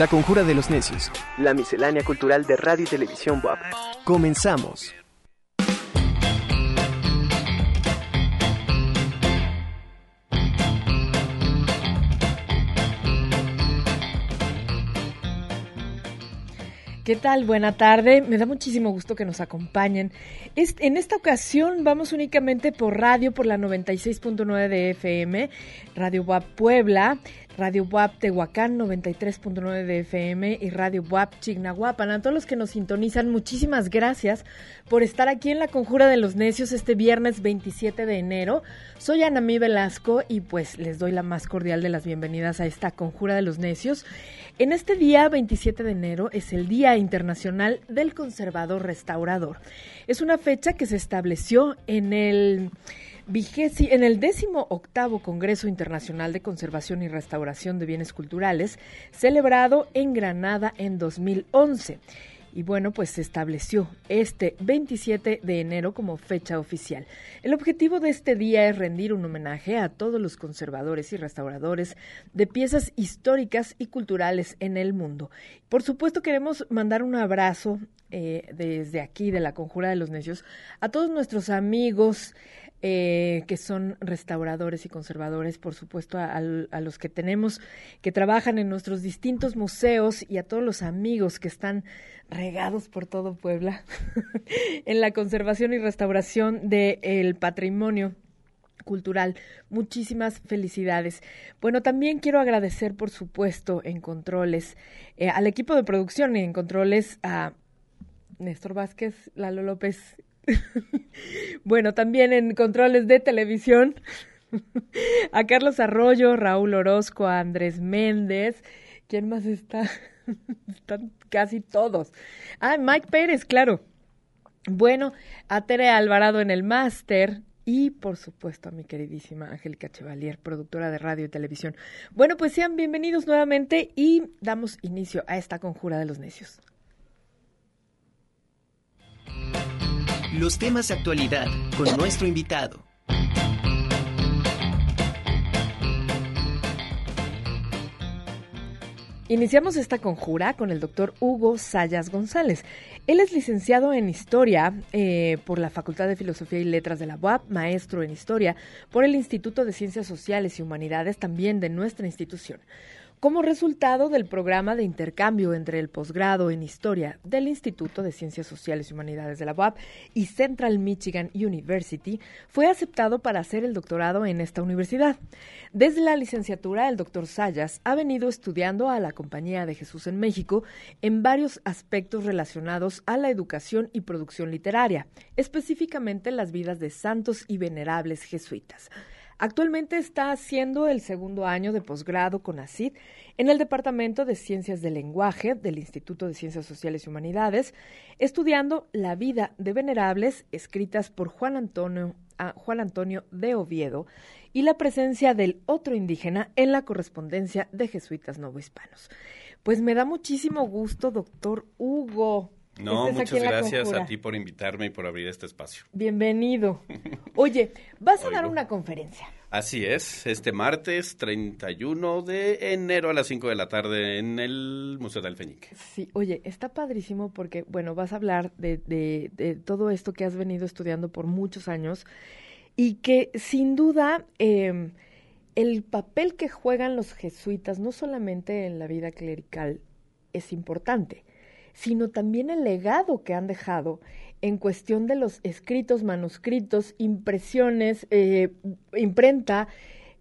La Conjura de los Necios. La miscelánea cultural de radio y televisión WAP. Comenzamos. ¿Qué tal? Buena tarde. Me da muchísimo gusto que nos acompañen. en esta ocasión vamos únicamente por radio, por la 96.9 de FM, Radio WAP Puebla, Radio WAP Tehuacán 93.9 de FM y Radio WAP Chignahuapan. A todos los que nos sintonizan, muchísimas gracias por estar aquí en la Conjura de los Necios este viernes 27 de enero. Soy Anamí Velasco y pues les doy la más cordial de las bienvenidas a esta Conjura de los Necios. En este día 27 de enero es el Día Internacional del Conservador Restaurador. Es una fecha que se estableció en el en el décimo octavo Congreso Internacional de Conservación y Restauración de Bienes Culturales, celebrado en Granada en 2011. Y bueno, pues se estableció este 27 de enero como fecha oficial. El objetivo de este día es rendir un homenaje a todos los conservadores y restauradores de piezas históricas y culturales en el mundo. Por supuesto queremos mandar un abrazo eh, desde aquí, de la Conjura de los Necios, a todos nuestros amigos, eh, que son restauradores y conservadores, por supuesto, a, los que tenemos que trabajan en nuestros distintos museos y a todos los amigos que están regados por todo Puebla en la conservación y restauración del patrimonio cultural. Muchísimas felicidades. Bueno, también quiero agradecer, por supuesto, en controles, eh, al equipo de producción en controles, a Néstor Vázquez, Lalo López bueno, también en controles de televisión, a Carlos Arroyo, Raúl Orozco, a Andrés Méndez. ¿Quién más está? Están casi todos. Ah, Mike Pérez, claro. Bueno, a Tere Alvarado en el máster, y por supuesto a mi queridísima Angélica Chevalier, productora de radio y televisión. Bueno, pues sean bienvenidos nuevamente y damos inicio a esta conjura de los necios. Los temas de actualidad con nuestro invitado. Iniciamos esta conjura con el doctor Hugo Sayas González. Él es licenciado en Historia eh, por la Facultad de Filosofía y Letras de la UAP, maestro en Historia por el Instituto de Ciencias Sociales y Humanidades también de nuestra institución como resultado del programa de intercambio entre el posgrado en Historia del Instituto de Ciencias Sociales y Humanidades de la UAP y Central Michigan University, fue aceptado para hacer el doctorado en esta universidad. Desde la licenciatura, el doctor Sayas ha venido estudiando a la Compañía de Jesús en México en varios aspectos relacionados a la educación y producción literaria, específicamente las vidas de santos y venerables jesuitas. Actualmente está haciendo el segundo año de posgrado con ACID en el Departamento de Ciencias del Lenguaje del Instituto de Ciencias Sociales y Humanidades, estudiando la vida de venerables escritas por Juan Antonio, ah, de Oviedo y la presencia del otro indígena en la correspondencia de jesuitas novohispanos. Pues me da muchísimo gusto, doctor Hugo. No, muchas gracias a ti por invitarme y por abrir este espacio. Bienvenido. Oye, vas a dar una conferencia. Así es, este martes 31 de enero a las 5 de la tarde en el Museo del Feñique. Sí, oye, está padrísimo porque, bueno, vas a hablar de, de, todo esto que has venido estudiando por muchos años y que sin duda em, el papel que juegan los jesuitas, no solamente en la vida clerical, es importante sino también el legado que han dejado en cuestión de los escritos, manuscritos, impresiones, eh, imprenta,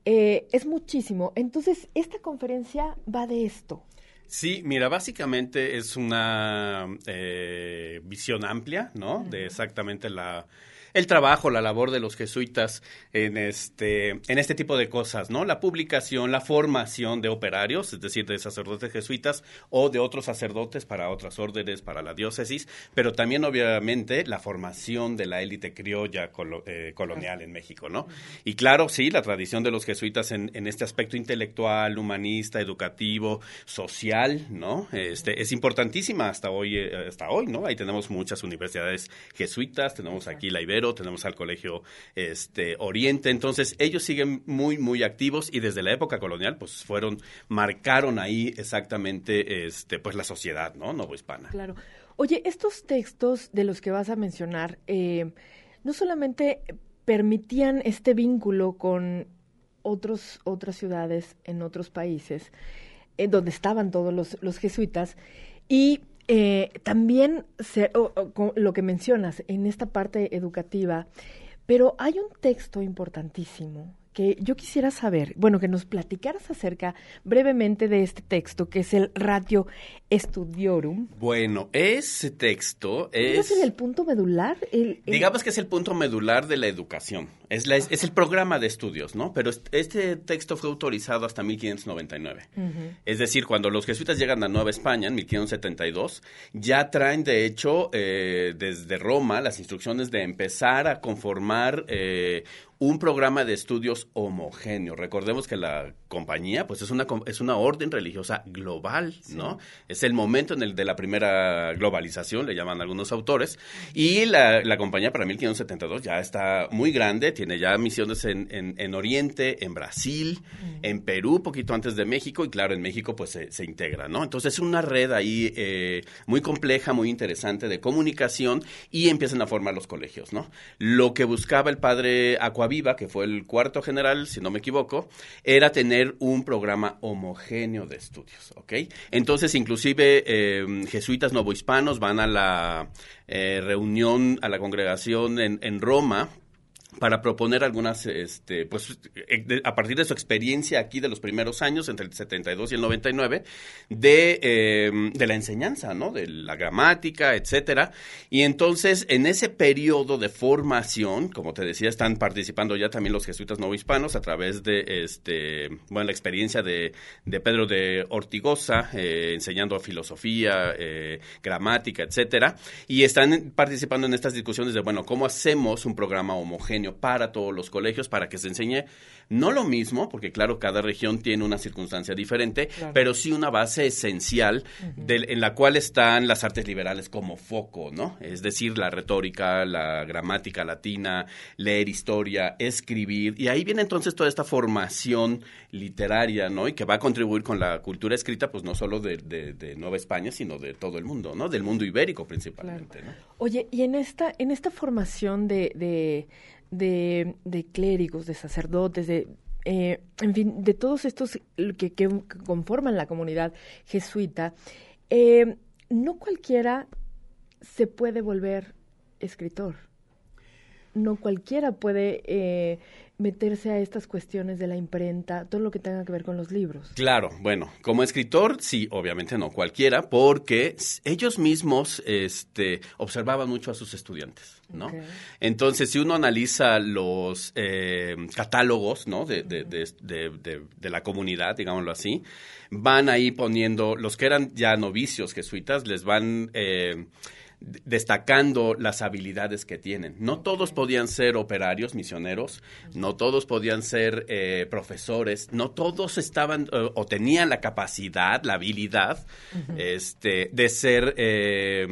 eh, es muchísimo. Entonces, esta conferencia va de esto. Sí, mira, básicamente es una eh, visión amplia, ¿no? De exactamente la el trabajo, la labor de los jesuitas en este, en este tipo de cosas, ¿no? La publicación, la formación de operarios, es decir, de sacerdotes jesuitas o de otros sacerdotes para otras órdenes, para la diócesis, pero también obviamente la formación de la élite criolla eh, colonial en México, ¿no? Y claro, sí, la tradición de los jesuitas en, en este aspecto intelectual, humanista, educativo, social, ¿no? Este, es importantísima hasta hoy, eh, hasta hoy, ¿no? Ahí tenemos muchas universidades jesuitas, tenemos aquí la Iberia, Tenemos al Colegio este, Oriente, entonces ellos siguen muy, muy activos y desde la época colonial, pues fueron, marcaron ahí exactamente, este, pues la sociedad, ¿no? Novohispana. Claro. Oye, estos textos de los que vas a mencionar, eh, no solamente permitían este vínculo con otros, otras ciudades en otros países, en donde estaban todos los, los jesuitas, y eh, también lo que mencionas en esta parte educativa, pero hay un texto importantísimo que yo quisiera saber, bueno, que nos platicaras acerca brevemente de este texto, que es el Ratio Studiorum. Bueno, ese texto es... ¿Es el punto medular? Digamos que es el punto medular de la educación. Es, es, el programa de estudios, ¿no? Pero este texto fue autorizado hasta 1599. Es decir, cuando los jesuitas llegan a Nueva España, en 1572, ya traen, de hecho, eh, desde Roma las instrucciones de empezar a conformar eh, un programa de estudios homogéneo. Recordemos que la compañía, pues es una, es una orden religiosa global, ¿no? Es el momento en el de la primera globalización, le llaman algunos autores, y la, la compañía para 1572 ya está muy grande, tiene ya misiones en, en, Oriente, en Brasil, en Perú, poquito antes de México, y claro, en México pues se, se integra, ¿no? Entonces es una red ahí eh, muy compleja, muy interesante de comunicación, y empiezan a formar los colegios, ¿no? Lo que buscaba el padre Aqua Viva, que fue el cuarto general, si no me equivoco, era tener un programa homogéneo de estudios, ¿ok? Entonces, inclusive, eh, jesuitas novohispanos van a la eh, reunión, a la congregación en, en Roma, para proponer algunas, este, pues, eh, a partir de su experiencia aquí de los primeros años, entre el 72 y el 99, de, eh, de la enseñanza, ¿no? De la gramática, etcétera. Y entonces, en ese periodo de formación, como te decía, están participando ya también los jesuitas novohispanos a través de, este, bueno, la experiencia de, de Pedro de Ortigosa, eh, enseñando filosofía, gramática, etcétera. Y están participando en estas discusiones de, bueno, ¿cómo hacemos un programa homogéneo para todos los colegios para que se enseñe no lo mismo, porque claro, cada región tiene una circunstancia diferente, pero sí una base esencial en la cual están las artes liberales como foco, ¿no? Es decir, la retórica, la gramática latina, leer historia, escribir, y ahí viene entonces toda esta formación literaria, ¿no? Y que va a contribuir con la cultura escrita, pues no solo de, Nueva España, sino de todo el mundo, ¿no? Del mundo ibérico principalmente, ¿no? Oye, y en esta, en esta formación de de, de clérigos, de sacerdotes, de, eh, en fin, de todos estos que, que conforman la comunidad jesuita, eh, no cualquiera se puede volver escritor. No cualquiera puede eh, meterse a estas cuestiones de la imprenta, todo lo que tenga que ver con los libros. Claro, bueno, como escritor, sí, obviamente no cualquiera, porque ellos mismos este, observaban mucho a sus estudiantes, ¿no? Entonces, si uno analiza los eh, catálogos, ¿no? De, de, de, de, la comunidad, digámoslo así, van ahí poniendo, los que eran ya novicios jesuitas, les van... Eh, destacando las habilidades que tienen. No todos podían ser operarios, misioneros, no todos podían ser eh, profesores, no todos estaban eh, o tenían la capacidad, la habilidad este, de ser eh,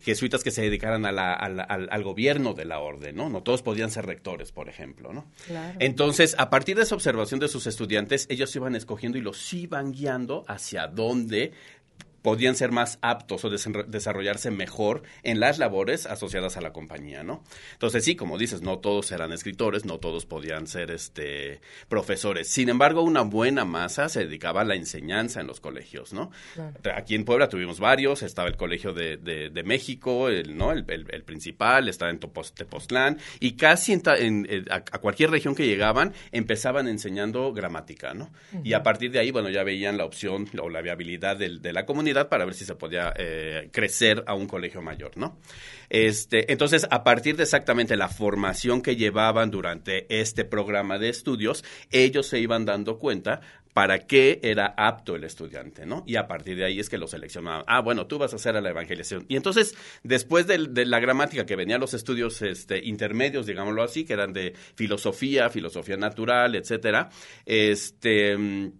jesuitas que se dedicaran al, gobierno de la orden, ¿no? No todos podían ser rectores, por ejemplo, ¿no? Entonces, a partir de esa observación de sus estudiantes, ellos iban escogiendo y los iban guiando hacia dónde podían ser más aptos o desarrollarse mejor en las labores asociadas a la compañía, ¿no? Entonces sí, como dices, no todos eran escritores, no todos podían ser este profesores. Sin embargo, una buena masa se dedicaba a la enseñanza en los colegios, ¿no? Aquí en Puebla tuvimos varios, estaba el Colegio de, de, México, el, ¿no? El, principal, estaba en Tepoztlán, y casi en, eh, a, cualquier región que llegaban empezaban enseñando gramática, ¿no? Y a partir de ahí, bueno, ya veían la opción o la viabilidad de la comunidad para ver si se podía eh, crecer a un colegio mayor, ¿no? Este, entonces, a partir de exactamente la formación que llevaban durante este programa de estudios, ellos se iban dando cuenta para qué era apto el estudiante, ¿no? Y a partir de ahí es que lo seleccionaban. Ah, bueno, tú vas a hacer a la evangelización. Y entonces, después de, la gramática que venían los estudios este, intermedios, digámoslo así, que eran de filosofía, filosofía natural, etcétera, este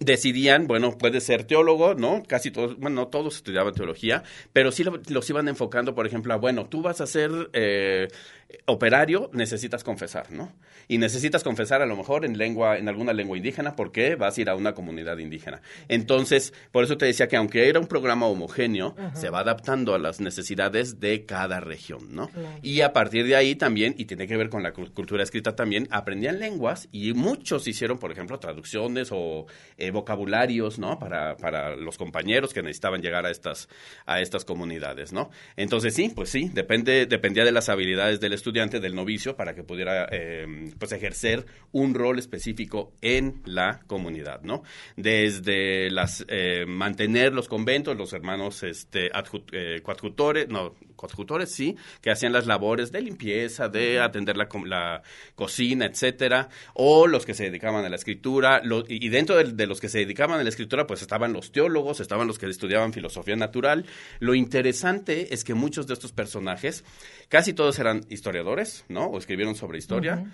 decidían, bueno, puede ser teólogo, ¿no? Casi todos, bueno, no todos estudiaban teología, pero sí los iban enfocando, por ejemplo, a, bueno, tú vas a ser eh, operario, necesitas confesar, ¿no? Y necesitas confesar a lo mejor en lengua, en alguna lengua indígena, porque vas a ir a una comunidad indígena. Entonces, por eso te decía que aunque era un programa homogéneo, se va adaptando a las necesidades de cada región, ¿no? Y a partir de ahí también, y tiene que ver con la cultura escrita también, aprendían lenguas y muchos hicieron, por ejemplo, traducciones o eh, vocabularios, ¿no? Para, para los compañeros que necesitaban llegar a estas, a estas comunidades, ¿no? Entonces, sí, pues sí, depende, dependía de las habilidades del estudiante, del novicio, para que pudiera eh, pues ejercer un rol específico en la comunidad, ¿no? Desde las eh, mantener los conventos, los hermanos este, eh, coadjutores, no, coadjutores, sí, que hacían las labores de limpieza, de atender la, la cocina, etcétera, o los que se dedicaban a la escritura, y dentro de, de, los que se dedicaban a la escritura, pues estaban los teólogos, estaban los que estudiaban filosofía natural. Lo interesante es que muchos de estos personajes, casi todos eran historiadores, ¿no? O escribieron sobre historia,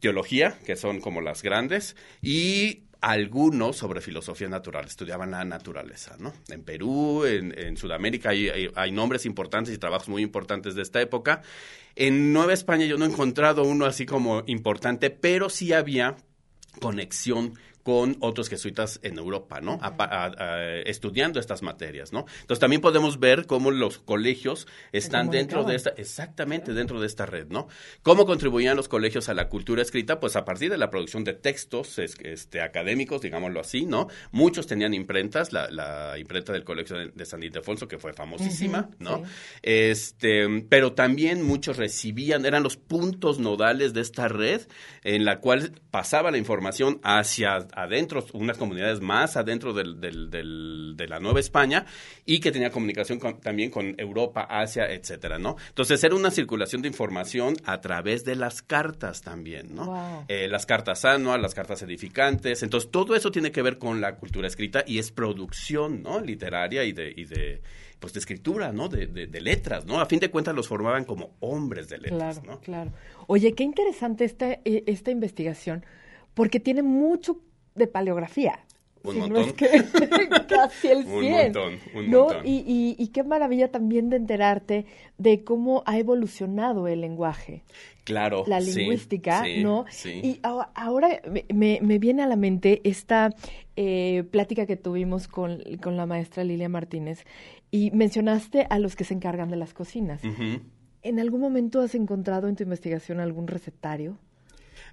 teología, que son como las grandes, y algunos sobre filosofía natural, estudiaban la naturaleza, ¿no? En Perú, en, Sudamérica hay, hay, nombres importantes y trabajos muy importantes de esta época. En Nueva España yo no he encontrado uno así como importante, pero sí había conexión con otros jesuitas en Europa, ¿no? estudiando estas materias, ¿no? Entonces también podemos ver cómo los colegios están dentro de esta, exactamente dentro de esta red, ¿no? ¿Cómo contribuían los colegios a la cultura escrita? Pues a partir de la producción de textos este, académicos, digámoslo así, ¿no? Muchos tenían imprentas, la, imprenta del Colegio de, San Ildefonso, que fue famosísima, ¿no? Este, pero también muchos recibían, eran los puntos nodales de esta red en la cual pasaba la información hacia adentro, unas comunidades más adentro del, de la Nueva España y que tenía comunicación también con Europa, Asia, etcétera, ¿no? Entonces era una circulación de información a través de las cartas también, ¿no? Eh, las cartas anuas, las cartas edificantes, entonces todo eso tiene que ver con la cultura escrita y es producción, ¿no? Literaria y de, y de pues de escritura, ¿no? De, de, letras, ¿no? A fin de cuentas los formaban como hombres de letras, claro, Claro. Oye, qué interesante esta, eh, esta investigación, porque tiene mucho de paleografía. Un montón. casi el 100. un montón, un ¿no? montón. Y, y, qué maravilla también de enterarte de cómo ha evolucionado el lenguaje. Claro. La lingüística, ¿no? Sí. Y ahora me, me, viene a la mente esta eh, plática que tuvimos con, con, la maestra Lilia Martínez y mencionaste a los que se encargan de las cocinas. ¿En algún momento has encontrado en tu investigación algún recetario?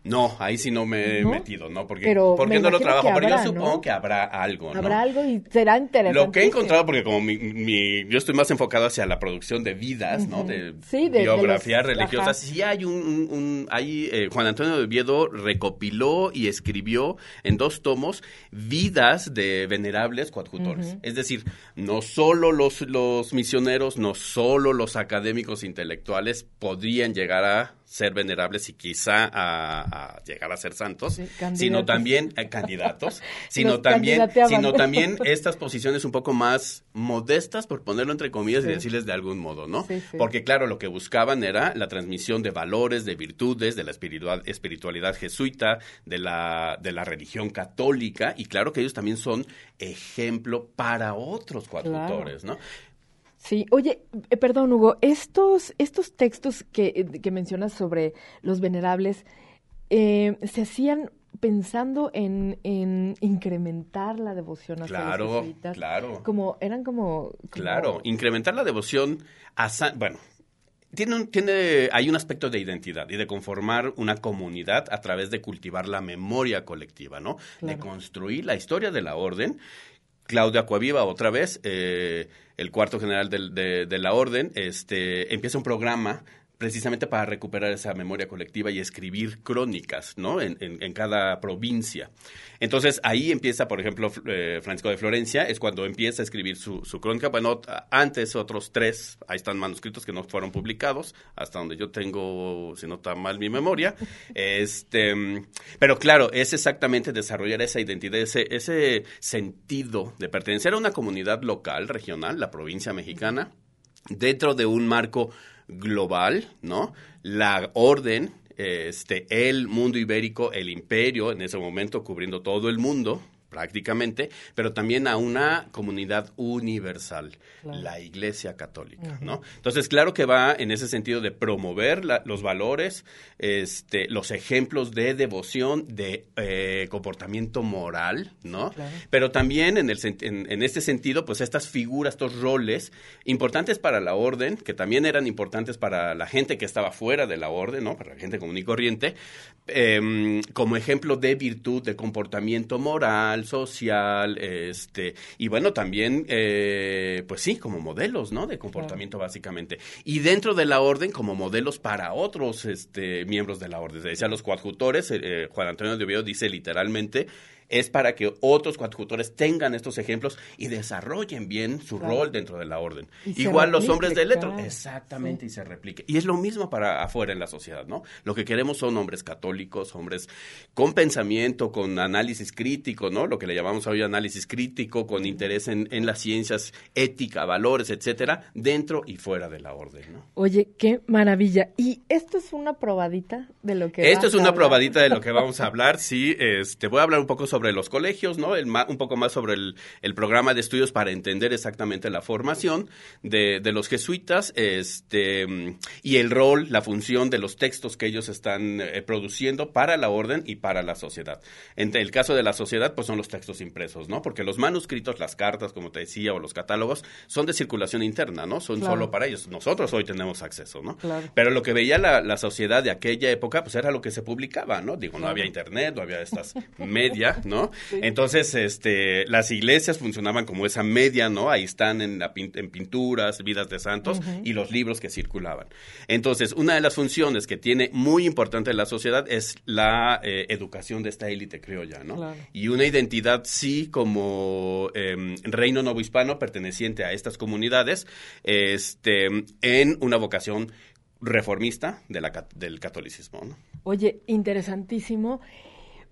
No, ahí sí no me he metido, ¿no? Porque, porque no lo trabajo, pero yo supongo que habrá algo, ¿no? Habrá algo y será interesante. Lo que he encontrado, porque como mi, yo estoy más enfocado hacia la producción de vidas, ¿no? De, biografías religiosas. Sí hay un, hay, eh, Juan Antonio de Oviedo recopiló y escribió en dos tomos vidas de venerables coadjutores. Es decir, no solo los, los misioneros, no solo los académicos intelectuales podrían llegar a ser venerables y quizá a, llegar a ser santos, sino también eh, candidatos, sino también, sino también estas posiciones un poco más modestas, por ponerlo entre comillas y decirles de algún modo, ¿no? Porque claro, lo que buscaban era la transmisión de valores, de virtudes, de la espiritual, espiritualidad jesuita, de la, de la religión católica, y claro que ellos también son ejemplo para otros coadjutores, ¿no? Sí, oye, eh, perdón Hugo, estos, estos textos que, eh, que mencionas sobre los venerables, eh, ¿se hacían pensando en, en, incrementar la devoción hacia claro, los jesuitas? Claro, Como, eran como, Claro, incrementar la devoción a... bueno, tiene, tiene, hay un aspecto de identidad y de conformar una comunidad a través de cultivar la memoria colectiva, ¿no? De construir la historia de la orden Claudia Coaviva, otra vez, eh, el cuarto general de, de, la orden, este, empieza un programa precisamente para recuperar esa memoria colectiva y escribir crónicas, ¿no? En, en, cada provincia. Entonces, ahí empieza, por ejemplo, eh, Francisco de Florencia, es cuando empieza a escribir su, su, crónica. Bueno, antes otros tres, ahí están manuscritos que no fueron publicados, hasta donde yo tengo, si no está mal mi memoria. Este, pero claro, es exactamente desarrollar esa identidad, ese, ese sentido de pertenecer a una comunidad local, regional, la provincia mexicana, dentro de un marco global, ¿no? La orden, este, el mundo ibérico, el imperio, en ese momento cubriendo todo el mundo, prácticamente, pero también a una comunidad universal, la Iglesia Católica, ¿no? Entonces, claro que va en ese sentido de promover los valores, este, los ejemplos de devoción, de eh, comportamiento moral, ¿no? Pero también en, el, en, en, este sentido, pues estas figuras, estos roles importantes para la orden, que también eran importantes para la gente que estaba fuera de la orden, ¿no? Para la gente común y corriente, em, como ejemplo de virtud, de comportamiento moral, social, este, y bueno, también, eh, pues sí, como modelos, ¿no? De comportamiento básicamente. Y dentro de la orden, como modelos para otros este, miembros de la orden. Decía los coadjutores, eh, eh, Juan Antonio de Oviedo dice literalmente, es para que otros coadjutores tengan estos ejemplos y desarrollen bien su rol dentro de la orden. Igual los hombres de letra, exactamente, y se replique. Y es lo mismo para afuera en la sociedad, ¿no? Lo que queremos son hombres católicos, hombres con pensamiento, con análisis crítico, ¿no? Lo que le llamamos hoy análisis crítico, con interés en, en las ciencias, ética, valores, etcétera, dentro y fuera de la orden, ¿no? Oye, qué maravilla. ¿Y esto es una probadita de lo que Esto es una probadita de lo que vamos a hablar, sí. Este, voy a hablar un poco sobre sobre los colegios, ¿no? El, un poco más sobre el, el, programa de estudios para entender exactamente la formación de, de, los jesuitas este, y el rol, la función de los textos que ellos están eh, produciendo para la orden y para la sociedad. En el caso de la sociedad, pues son los textos impresos, ¿no? Porque los manuscritos, las cartas, como te decía, o los catálogos, son de circulación interna, ¿no? Son solo para ellos. Nosotros hoy tenemos acceso, ¿no? Pero lo que veía la, la, sociedad de aquella época, pues era lo que se publicaba, ¿no? Digo, no había internet, no había estas media, ¿no? Entonces, este, las iglesias funcionaban como esa media, ¿no? Ahí están en, la, en pinturas, vidas de santos y los libros que circulaban. Entonces, una de las funciones que tiene muy importante la sociedad es la eh, educación de esta élite criolla, ¿no? Y una identidad, sí, como em, reino novohispano perteneciente a estas comunidades, este, en una vocación reformista de la, del catolicismo. ¿no? Oye, interesantísimo.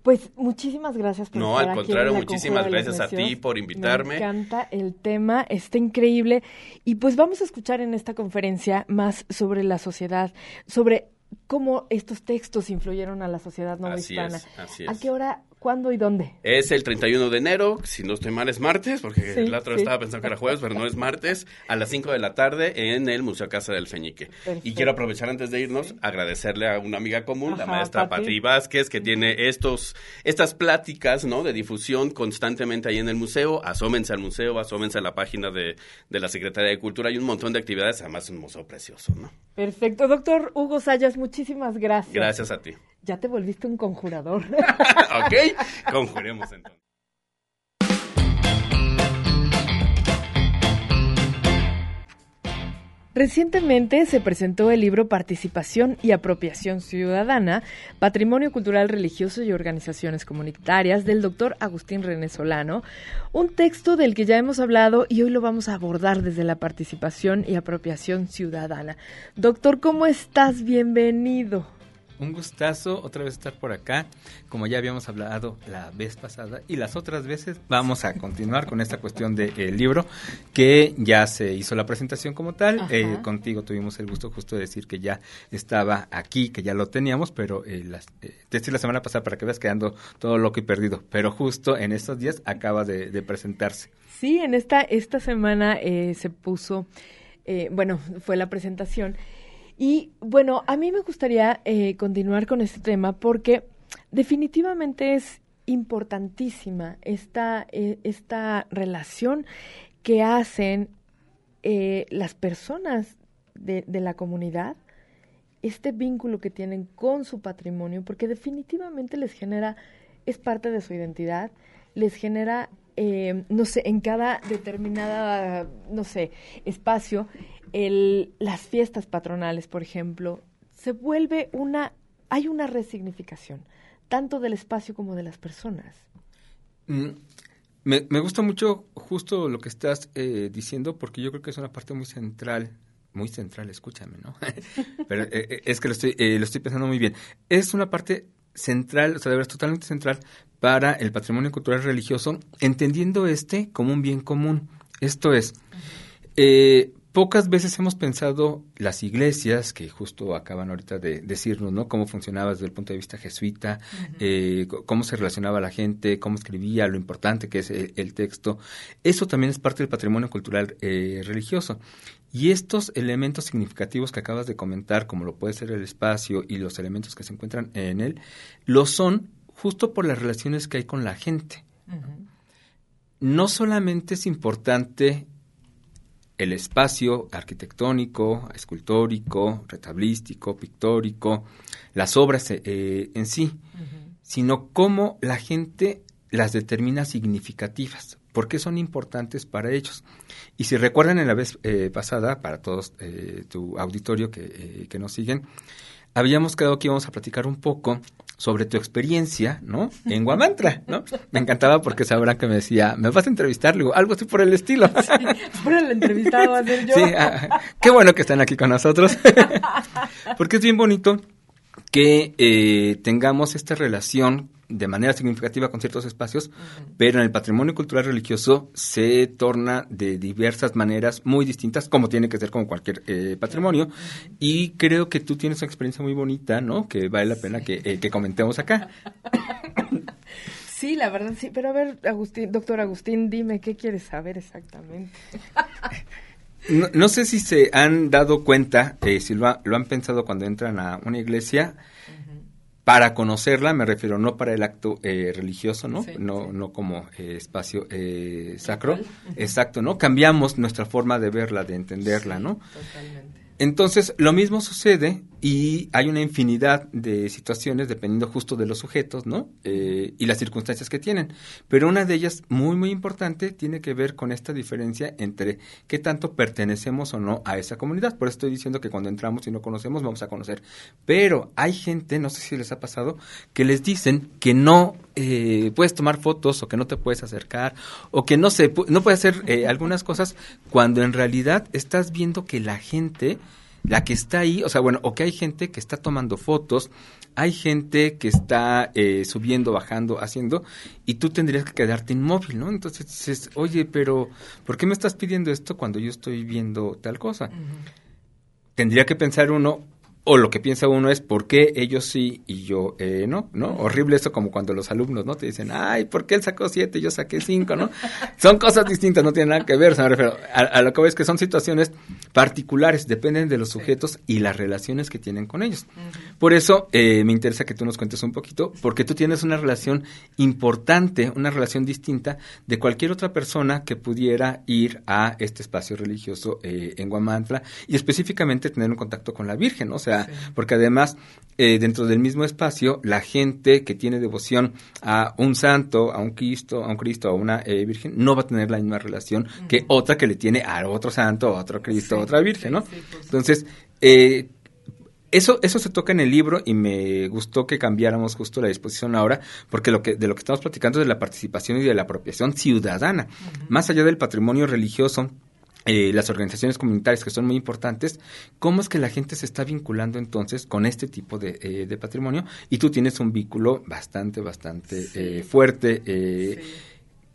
Pues muchísimas gracias por No, al contrario, muchísimas gracias a ti por invitarme. Me encanta el tema, está increíble. Y pues vamos a escuchar en esta conferencia más sobre la sociedad, sobre cómo estos textos influyeron a la sociedad no hispana. Así es. ¿A qué hora ¿Cuándo y dónde? Es el 31 de enero, si no estoy mal es martes, porque el otro estaba pensando que era jueves, pero no es martes, a las 5 de la tarde en el Museo Casa del Feñique. Y quiero aprovechar antes de irnos, agradecerle a una amiga común, la maestra Patri. Vázquez, que tiene estos, estas pláticas ¿no? de difusión constantemente ahí en el museo. Asómense al museo, asómense a la página de, de la Secretaría de Cultura. Hay un montón de actividades, además es un museo precioso. ¿no? Perfecto. Doctor Hugo Sayas, muchísimas gracias. Gracias a ti. Ya te volviste un conjurador. ok, conjuremos entonces. Recientemente se presentó el libro Participación y Apropiación Ciudadana, Patrimonio Cultural Religioso y Organizaciones Comunitarias del doctor Agustín René Solano, un texto del que ya hemos hablado y hoy lo vamos a abordar desde la participación y apropiación ciudadana. Doctor, ¿cómo estás? Bienvenido un gustazo otra vez estar por acá. Como ya habíamos hablado la vez pasada y las otras veces, vamos a continuar con esta cuestión del libro que ya se hizo la presentación como tal. Eh, contigo tuvimos el gusto justo de decir que ya estaba aquí, que ya lo teníamos, pero eh, las, eh, decir la semana pasada para que veas quedando todo loco y perdido. Pero justo en estos días acaba de, de presentarse. Sí, en esta, esta semana se puso, bueno, fue la presentación. Y bueno, a mí me gustaría eh, continuar con este tema porque definitivamente es importantísima esta, eh, esta relación que hacen eh, las personas de, de, la comunidad, este vínculo que tienen con su patrimonio, porque definitivamente les genera, es parte de su identidad, les genera, no sé, en cada determinada, no sé, espacio, el, las fiestas patronales, por ejemplo, se vuelve una, hay una resignificación, tanto del espacio como de las personas. Mm, me, me, gusta mucho justo lo que estás eh, diciendo porque yo creo que es una parte muy central, muy central, escúchame, ¿no? Pero eh, eh, es que lo estoy, lo estoy pensando muy bien. Es una parte central, o sea, de verdad totalmente central para el patrimonio cultural religioso, entendiendo este como un bien común. Esto es, pocas veces hemos pensado las iglesias, que justo acaban ahorita de decirnos, ¿no? Cómo funcionaba desde el punto de vista jesuita, eh, cómo se relacionaba la gente, cómo escribía, lo importante que es el, texto. Eso también es parte del patrimonio cultural eh, religioso. Y estos elementos significativos que acabas de comentar, como lo puede ser el espacio y los elementos que se encuentran en él, lo son justo por las relaciones que hay con la gente. No solamente es importante el espacio arquitectónico, escultórico, retablístico, pictórico, las obras eh, en sí, sino cómo la gente las determina significativas, por qué son importantes para ellos. Y si recuerdan en la vez eh, pasada, para todos eh, tu auditorio que, que nos siguen, habíamos quedado que íbamos a platicar un poco sobre tu experiencia, ¿no? En Guamantra, ¿no? Me encantaba porque sabrán que me decía, ¿me vas a entrevistar? Le digo, algo así por el estilo. Sí, por el entrevistado a ser yo. Sí, ah, qué bueno que están aquí con nosotros. porque es bien bonito que eh, tengamos esta relación de manera significativa con ciertos espacios, pero en el patrimonio cultural religioso se torna de diversas maneras muy distintas, como tiene que ser con cualquier eh, patrimonio. Y creo que tú tienes una experiencia muy bonita, ¿no? Que vale la pena que, eh, que comentemos acá. Sí, la verdad sí, pero a ver, Agustín, doctor Agustín, dime qué quieres saber exactamente. No, sé si se han dado cuenta, eh, si lo, lo, han pensado cuando entran a una iglesia, para conocerla, me refiero no para el acto eh, religioso, ¿no? no, no como eh, espacio eh, sacro. Exacto, ¿no? Cambiamos nuestra forma de verla, de entenderla, ¿no? Totalmente. Entonces, lo mismo sucede y hay una infinidad de situaciones dependiendo justo de los sujetos, ¿no? Eh, y las circunstancias que tienen. Pero una de ellas, muy, muy importante, tiene que ver con esta diferencia entre qué tanto pertenecemos o no a esa comunidad. Por eso estoy diciendo que cuando entramos y no conocemos, vamos a conocer. Pero hay gente, no sé si les ha pasado, que les dicen que no eh, puedes tomar fotos o que no te puedes acercar o que no, se, no puedes hacer eh, algunas cosas cuando en realidad estás viendo que la gente la que está ahí, o sea, bueno, o que hay gente que está tomando fotos, hay gente que está eh, subiendo, bajando, haciendo, y tú tendrías que quedarte inmóvil, ¿no? Entonces dices, oye, pero ¿por qué me estás pidiendo esto cuando yo estoy viendo tal cosa? Tendría que pensar uno, o lo que piensa uno es por qué ellos sí y yo eh, no, ¿no? Horrible eso como cuando los alumnos, ¿no? Te dicen, ay, ¿por qué él sacó siete y yo saqué cinco, ¿no? son cosas distintas, no tienen nada que ver, me refiero a, lo que ves que son situaciones particulares, dependen de los sujetos y las relaciones que tienen con ellos. Por eso eh, me interesa que tú nos cuentes un poquito, porque tú tienes una relación importante, una relación distinta de cualquier otra persona que pudiera ir a este espacio religioso eh, en Guamantla y específicamente tener un contacto con la Virgen, ¿no? o sea, porque además eh, dentro del mismo espacio la gente que tiene devoción a un santo, a un Cristo, a un Cristo, a una eh, Virgen, no va a tener la misma relación que otra que le tiene a otro santo, a otro Cristo, a otra Virgen, ¿no? Entonces, eh, eso, eso se toca en el libro y me gustó que cambiáramos justo la disposición ahora, porque lo que, de lo que estamos platicando es de la participación y de la apropiación ciudadana. Más allá del patrimonio religioso, eh, las organizaciones comunitarias que son muy importantes, ¿cómo es que la gente se está vinculando entonces con este tipo de, eh, patrimonio? Y tú tienes un vínculo bastante, bastante eh, fuerte.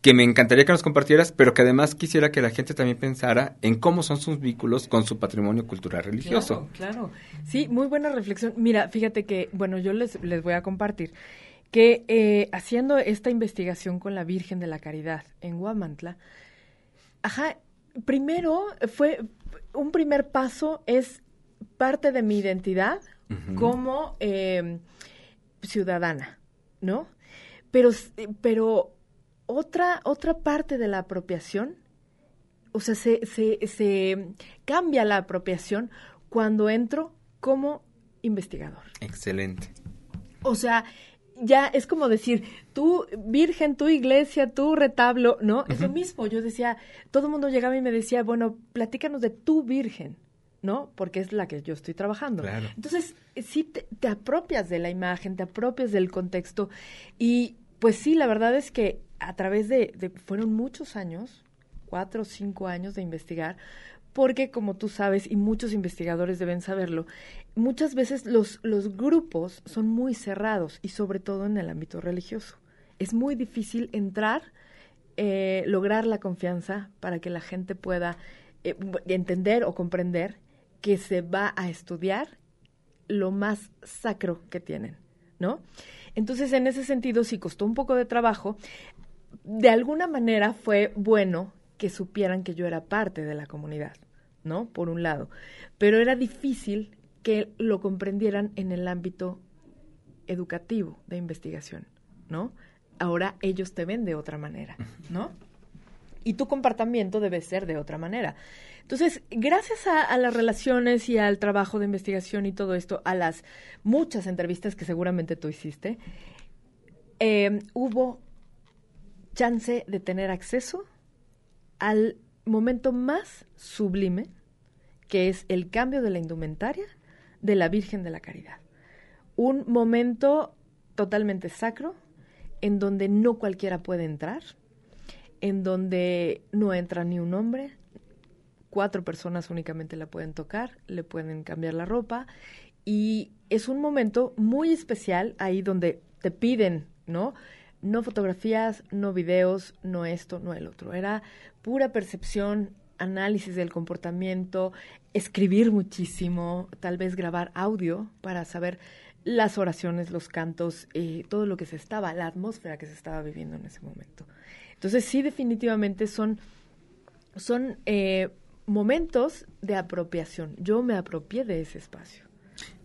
que me encantaría que nos compartieras, pero que además quisiera que la gente también pensara en cómo son sus vínculos con su patrimonio cultural religioso. Claro, Sí, muy buena reflexión. Mira, fíjate que, bueno, yo les, les voy a compartir que haciendo esta investigación con la Virgen de la Caridad en Guamantla, ajá, primero fue un primer paso es parte de mi identidad como em, ciudadana, ¿no? Pero, pero otra, otra parte de la apropiación, o sea, se, se, se cambia la apropiación cuando entro como investigador. Excelente. O sea, ya es como decir, tú virgen, tu iglesia, tu retablo, ¿no? Es lo mismo. Yo decía, todo el mundo llegaba y me decía, bueno, platícanos de tu virgen, ¿no? Porque es la que yo estoy trabajando. Entonces, sí te, apropias de la imagen, te apropias del contexto. Y pues sí, la verdad es que a través de, de fueron muchos años, cuatro o cinco años de investigar, porque como tú sabes y muchos investigadores deben saberlo, muchas veces los, los grupos son muy cerrados y sobre todo en el ámbito religioso. Es muy difícil entrar, eh, lograr la confianza para que la gente pueda eh, entender o comprender que se va a estudiar lo más sacro que tienen, ¿no? Entonces, en ese sentido, sí costó un poco de trabajo. De alguna manera fue bueno que supieran que yo era parte de la comunidad, ¿no? Por un lado. Pero era difícil que lo comprendieran en el ámbito educativo de investigación, ¿no? Ahora ellos te ven de otra manera, ¿no? Y tu comportamiento debe ser de otra manera. Entonces, gracias a, las relaciones y al trabajo de investigación y todo esto, a las muchas entrevistas que seguramente tú hiciste, eh, hubo chance de tener acceso al momento más sublime, que es el cambio de la indumentaria de la Virgen de la Caridad. Un momento totalmente sacro, en donde no cualquiera puede entrar, en donde no entra ni un hombre, cuatro personas únicamente la pueden tocar, le pueden cambiar la ropa y es un momento muy especial ahí donde te piden, ¿no? No fotografías, no videos, no esto, no el otro. Era pura percepción, análisis del comportamiento, escribir muchísimo, tal vez grabar audio para saber las oraciones, los cantos, eh, todo lo que se estaba, la atmósfera que se estaba viviendo en ese momento. Entonces sí, definitivamente son, son eh, momentos de apropiación. Yo me apropié de ese espacio.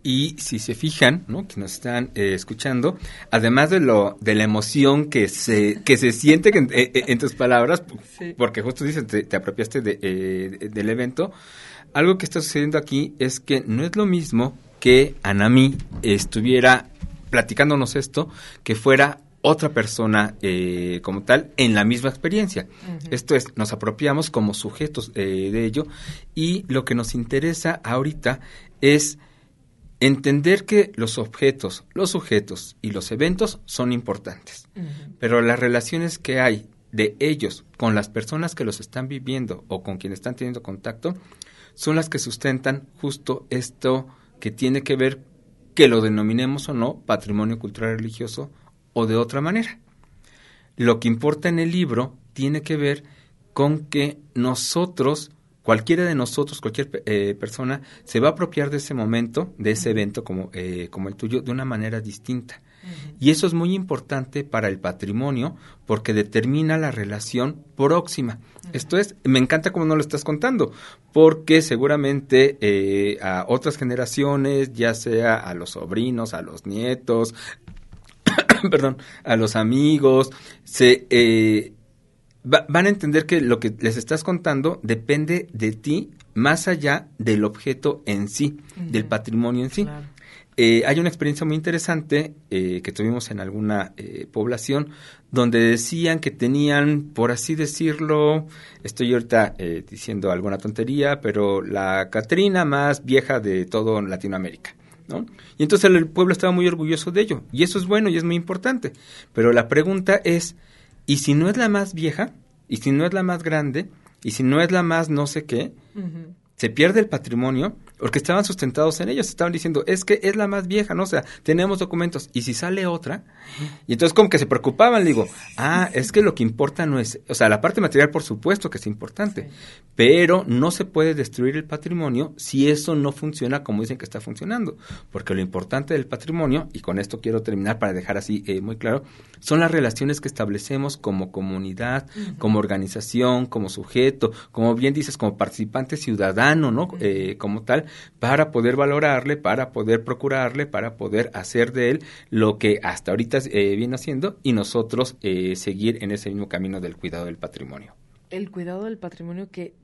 Y si se fijan, ¿no? que nos están eh, escuchando, además de lo de la emoción que se que se siente en, eh, eh, en, tus palabras, porque justo dices te, te apropiaste de, del evento, algo que está sucediendo aquí es que no es lo mismo que Anami estuviera platicándonos esto, que fuera otra persona eh, como tal en la misma experiencia. Esto es, nos apropiamos como sujetos eh, de ello y lo que nos interesa ahorita es entender que los objetos, los sujetos y los eventos son importantes, pero las relaciones que hay de ellos con las personas que los están viviendo o con quienes están teniendo contacto son las que sustentan justo esto que tiene que ver que lo denominemos o no patrimonio cultural religioso o de otra manera. Lo que importa en el libro tiene que ver con que nosotros, cualquiera de nosotros, cualquier eh, persona, se va a apropiar de ese momento, de ese evento como, eh, como el tuyo, de una manera distinta. Y eso es muy importante para el patrimonio porque determina la relación próxima. Esto es, me encanta cómo no lo estás contando, porque seguramente eh, a otras generaciones, ya sea a los sobrinos, a los nietos, perdón, a los amigos, se eh, van a entender que lo que les estás contando depende de ti más allá del objeto en sí, del patrimonio en sí. Eh, hay una experiencia muy interesante eh, que tuvimos en alguna población donde decían que tenían, por así decirlo, estoy ahorita diciendo alguna tontería, pero la Catrina más vieja de todo Latinoamérica. Y entonces el pueblo estaba muy orgulloso de ello. Y eso es bueno y es muy importante. Pero la pregunta es, ¿y si no es la más vieja? ¿Y si no es la más grande? ¿Y si no es la más no sé qué? ¿Se pierde el patrimonio? Porque estaban sustentados en ellos, estaban diciendo, es que es la más vieja, ¿no? O sea, tenemos documentos, y si sale otra, y entonces como que se preocupaban, digo, ah, es que lo que importa no es, o sea, la parte material por supuesto que es importante, pero no se puede destruir el patrimonio si eso no funciona como dicen que está funcionando, porque lo importante del patrimonio, y con esto quiero terminar para dejar así eh, muy claro, son las relaciones que establecemos como comunidad, como organización, como sujeto, como bien dices, como participante ciudadano, ¿no? Eh, como tal, para poder valorarle, para poder procurarle, para poder hacer de él lo que hasta ahorita eh, viene haciendo y nosotros eh, seguir en ese mismo camino del cuidado del patrimonio. El cuidado del patrimonio que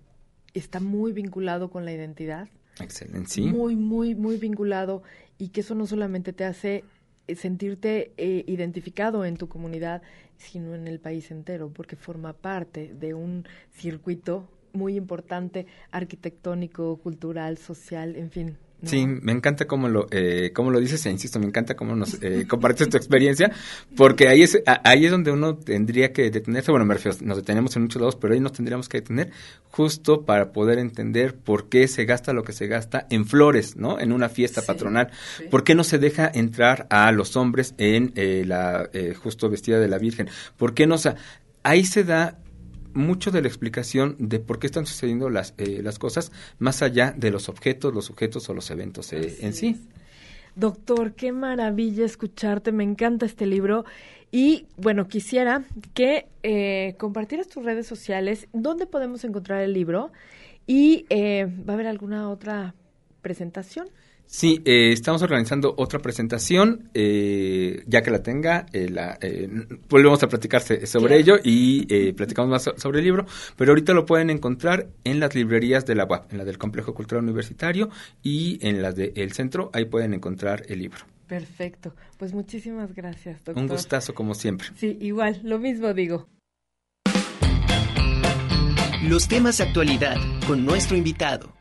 está muy vinculado con la identidad. Excelente, sí. Muy, muy, muy vinculado y que eso no solamente te hace eh, sentirte identificado en tu comunidad, sino en el país entero, porque forma parte de un circuito muy importante, arquitectónico, cultural, social, en fin. Sí, me encanta cómo lo, eh, cómo lo dices e insisto, me encanta cómo nos eh, compartes tu experiencia, porque ahí es, ahí es donde uno tendría que detenerse, bueno, me refiero, nos detenemos en muchos lados, pero ahí nos tendríamos que detener justo para poder entender por qué se gasta lo que se gasta en flores, ¿no? En una fiesta patronal. ¿Por qué no se deja entrar a los hombres en eh, la eh, justo vestida de la Virgen? ¿Por qué no? O sea, ahí se da mucho de la explicación de por qué están sucediendo las, eh, las cosas más allá de los objetos, los sujetos o los eventos eh, en sí. Doctor, qué maravilla escucharte, me encanta este libro. Y bueno, quisiera que eh, compartieras tus redes sociales, dónde podemos encontrar el libro y eh, va a haber alguna otra presentación. Sí, eh, estamos organizando otra presentación, eh, ya que la tenga, eh, la, volvemos a platicar sobre ello y platicamos más sobre el libro, pero ahorita lo pueden encontrar en las librerías de la UAP, en la del Complejo Cultural Universitario y en las del centro, ahí pueden encontrar el libro. Perfecto, pues muchísimas gracias, doctor. Un gustazo como siempre. Sí, igual, lo mismo digo. Los temas de actualidad con nuestro invitado.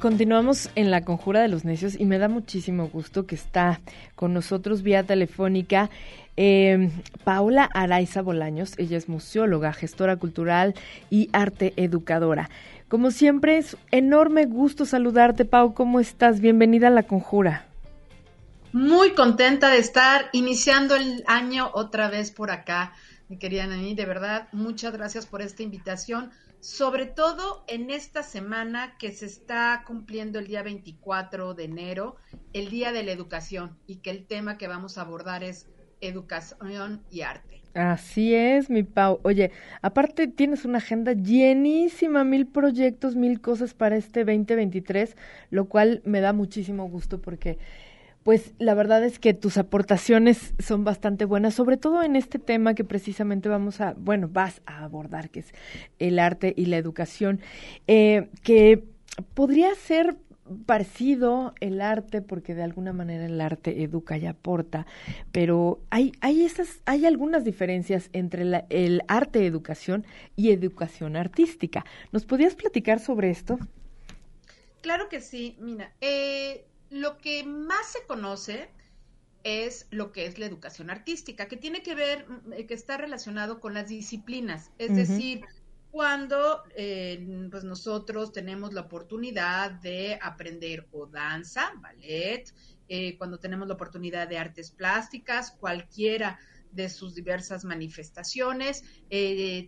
Continuamos en la conjura de los necios y me da muchísimo gusto que está con nosotros vía telefónica eh, Paula Araiza Bolaños. Ella es museóloga, gestora cultural y arte educadora. Como siempre, es enorme gusto saludarte, Pau. ¿Cómo estás? Bienvenida a la conjura. Muy contenta de estar iniciando el año otra vez por acá, mi querida Nani. De verdad, muchas gracias por esta invitación sobre todo en esta semana que se está cumpliendo el día 24 de enero, el Día de la Educación, y que el tema que vamos a abordar es educación y arte. Así es, mi Pau. Oye, aparte tienes una agenda llenísima, mil proyectos, mil cosas para este 2023, lo cual me da muchísimo gusto porque pues la verdad es que tus aportaciones son bastante buenas, sobre todo en este tema que precisamente vamos a, bueno, vas a abordar, que es el arte y la educación, eh, que podría ser parecido el arte porque de alguna manera el arte educa y aporta pero hay hay esas hay algunas diferencias entre el arte educación y educación artística. Nos podías platicar sobre esto claro que sí. Mira eh, lo que más se conoce es lo que es la educación artística, que tiene que ver, mm, eh, que está relacionado con las disciplinas, es decir, cuando eh, pues nosotros tenemos la oportunidad de aprender o danza, ballet, eh, cuando tenemos la oportunidad de artes plásticas, cualquiera de sus diversas manifestaciones,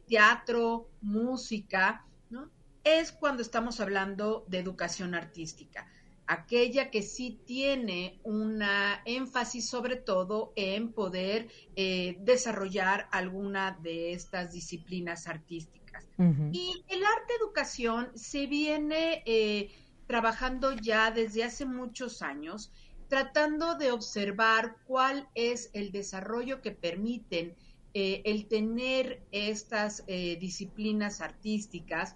teatro, música, ¿no? es cuando estamos hablando de educación artística aquella que sí tiene una énfasis sobre todo en poder eh, desarrollar alguna de estas disciplinas artísticas. Y el arte educación se viene eh, trabajando ya desde hace muchos años, tratando de observar cuál es el desarrollo que permiten eh, el tener estas disciplinas artísticas,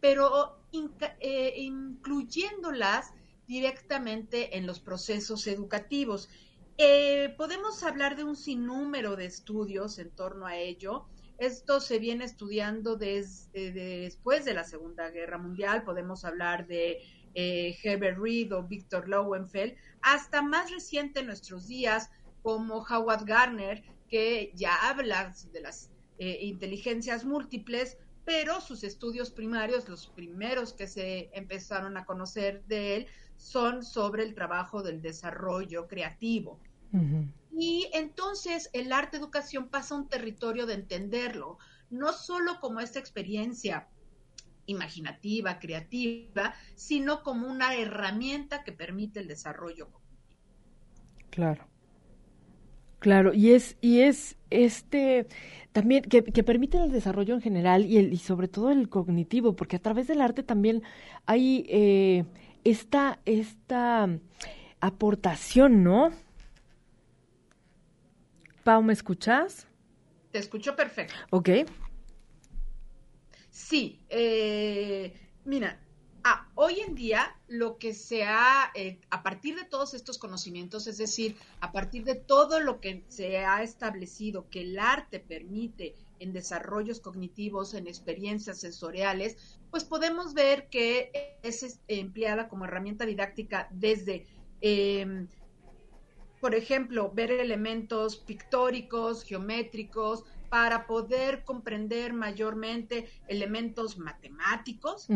pero incluyéndolas directamente en los procesos educativos. Eh, podemos hablar de un sinnúmero de estudios en torno a ello. Esto se viene estudiando desde después de la Segunda Guerra Mundial. Podemos hablar de eh, Herbert Reed o Victor Lowenfeld, hasta más reciente en nuestros días, como Howard Gardner, que ya habla de las eh, inteligencias múltiples, pero sus estudios primarios, los primeros que se empezaron a conocer de él, son sobre el trabajo del desarrollo creativo. Y entonces el arte educación pasa a un territorio de entenderlo, no solo como esta experiencia imaginativa, creativa, sino como una herramienta que permite el desarrollo cognitivo. Claro. Claro, y es, y es este también que, que, permite el desarrollo en general y, el, y sobre todo el cognitivo, porque a través del arte también hay eh, esta, esta aportación, ¿no? Pau, ¿me escuchas? Te escucho perfecto. Ok. Sí, eh, mira, ah, hoy en día lo que se ha, eh, a partir de todos estos conocimientos, es decir, a partir de todo lo que se ha establecido que el arte permite en desarrollos cognitivos, en experiencias sensoriales, pues podemos ver que es empleada como herramienta didáctica desde, em, por ejemplo, ver elementos pictóricos, geométricos, para poder comprender mayormente elementos matemáticos,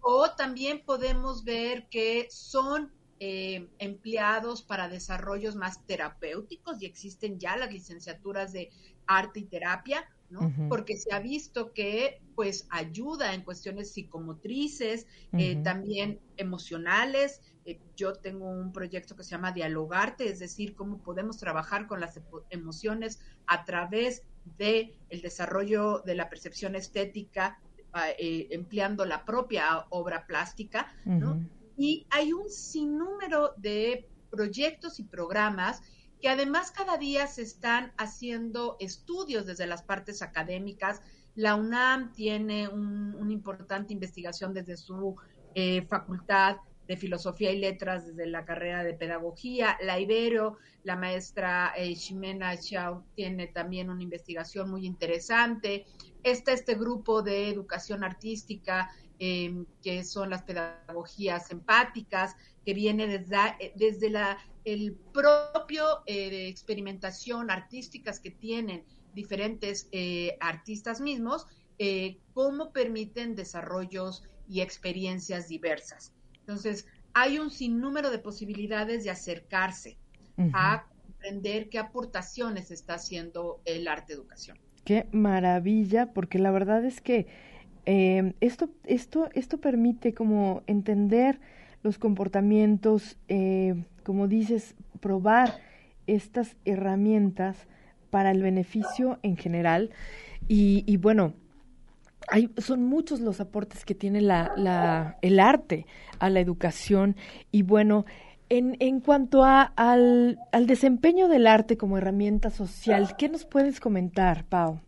o también podemos ver que son eh, empleados para desarrollos más terapéuticos y existen ya las licenciaturas de arte y terapia, ¿no? Porque se ha visto que pues ayuda en cuestiones psicomotrices, eh, también emocionales. Eh, yo tengo un proyecto que se llama Dialogarte, es decir, cómo podemos trabajar con las emociones a través de el desarrollo de la percepción estética eh, empleando la propia obra plástica, ¿no? Y hay un sinnúmero de proyectos y programas que además cada día se están haciendo estudios desde las partes académicas. La UNAM tiene una importante investigación desde su eh, facultad de Filosofía y Letras desde la carrera de Pedagogía. La Ibero, la maestra eh, Ximena Chao, tiene también una investigación muy interesante. Está este grupo de educación artística, em, que son las pedagogías empáticas, que viene desde, desde la el propio eh, experimentación artísticas que tienen diferentes eh, artistas mismos, eh, cómo permiten desarrollos y experiencias diversas. Entonces, hay un sinnúmero de posibilidades de acercarse a comprender qué aportaciones está haciendo el arte educación. Qué maravilla, porque la verdad es que esto, esto, esto permite como entender los comportamientos, eh, como dices, probar estas herramientas para el beneficio en general. Y, bueno, hay, son muchos los aportes que tiene la, la, el arte a la educación. Y bueno, en, en cuanto a, al, al desempeño del arte como herramienta social, ¿qué nos puedes comentar, Pau?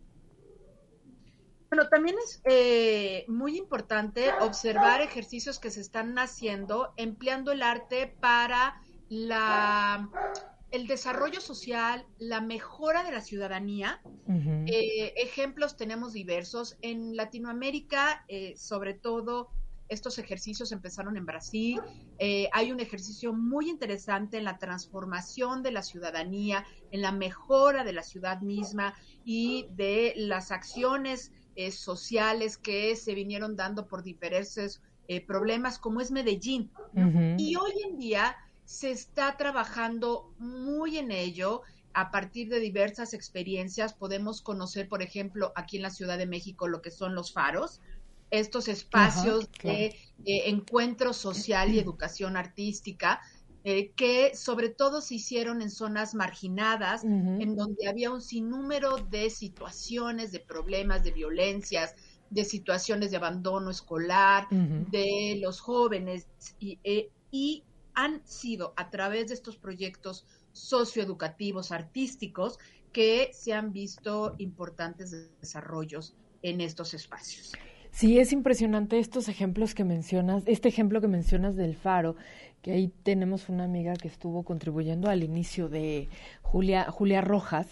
Bueno, también es eh, muy importante observar ejercicios que se están haciendo empleando el arte para la el desarrollo social, la mejora de la ciudadanía. Eh, ejemplos tenemos diversos. En Latinoamérica, eh, sobre todo, estos ejercicios empezaron en Brasil. hay un ejercicio muy interesante en la transformación de la ciudadanía, en la mejora de la ciudad misma y de las acciones eh, sociales que se vinieron dando por diferentes eh, problemas, como es Medellín. Y hoy en día se está trabajando muy en ello. A partir de diversas experiencias podemos conocer, por ejemplo, aquí en la Ciudad de México, lo que son los faros, estos espacios de eh, encuentro social y educación artística eh, que sobre todo se hicieron en zonas marginadas, en donde había un sinnúmero de situaciones, de problemas, de violencias, de situaciones de abandono escolar, de los jóvenes, y, eh, y han sido a través de estos proyectos socioeducativos, artísticos, que se han visto importantes desarrollos en estos espacios. Sí, es impresionante estos ejemplos que mencionas, este ejemplo que mencionas del faro, que ahí tenemos una amiga que estuvo contribuyendo al inicio de Julia, Julia Rojas,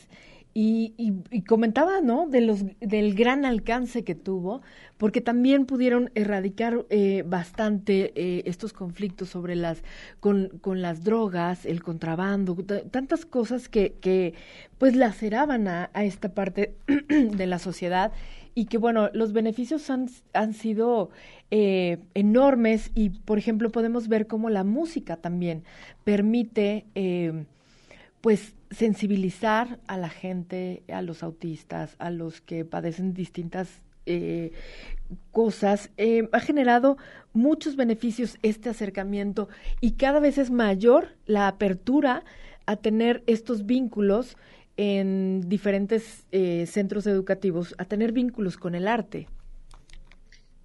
y, y, comentaba, ¿no? De los, del gran alcance que tuvo, porque también pudieron erradicar eh, bastante eh, estos conflictos sobre las, con, con, las drogas, el contrabando, tantas cosas que, que pues laceraban a, a esta parte de la sociedad y que bueno, los beneficios han, han sido eh, enormes y por ejemplo podemos ver cómo la música también permite eh, pues sensibilizar a la gente, a los autistas, a los que padecen distintas eh, cosas, ha generado muchos beneficios este acercamiento y cada vez es mayor la apertura a tener estos vínculos en diferentes eh, centros educativos a tener vínculos con el arte.